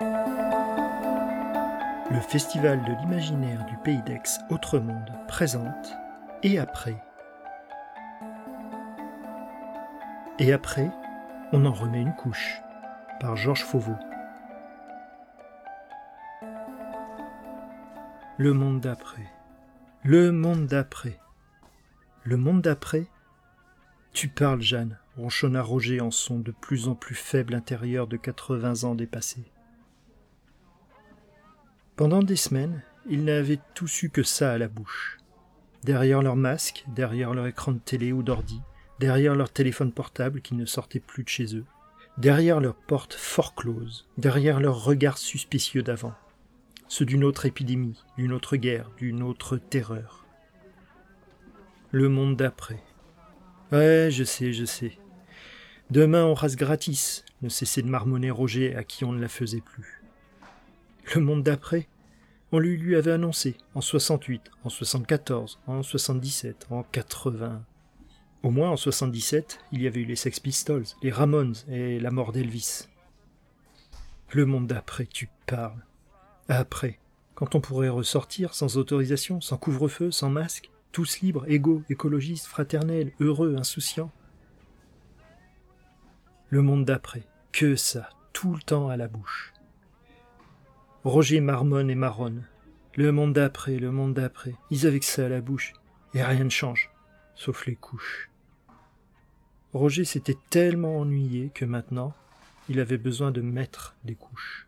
Le Festival de l'imaginaire du Pays d'Aix Autre Monde présente Et après Et après, on en remet une couche par Georges Fauveau. Le monde d'après. Le monde d'après. Le monde d'après Tu parles, Jeanne, ronchonna Roger en son de plus en plus faible intérieur de quatre-vingts ans dépassés. Pendant des semaines, ils n'avaient tous eu que ça à la bouche. Derrière leur masque, derrière leur écran de télé ou d'ordi, derrière leur téléphone portable qui ne sortait plus de chez eux, derrière leurs portes fort closes, derrière leurs regards suspicieux d'avant, ceux d'une autre épidémie, d'une autre guerre, d'une autre terreur. Le monde d'après. Ouais, je sais, je sais. Demain on rase gratis, ne cessait de marmonner Roger à qui on ne la faisait plus. Le monde d'après On lui lui avait annoncé en 68, en 74, en 77, en 80. Au moins en 77, il y avait eu les Sex Pistols, les Ramones et la mort d'Elvis. Le monde d'après, tu parles. Après, quand on pourrait ressortir sans autorisation, sans couvre-feu, sans masque, tous libres, égaux, écologistes, fraternels, heureux, insouciants. Le monde d'après, que ça, tout le temps à la bouche. Roger marmonne et marronne. Le monde d'après, le monde d'après. Ils avaient que ça à la bouche. Et rien ne change. Sauf les couches. Roger s'était tellement ennuyé que maintenant, il avait besoin de mettre des couches.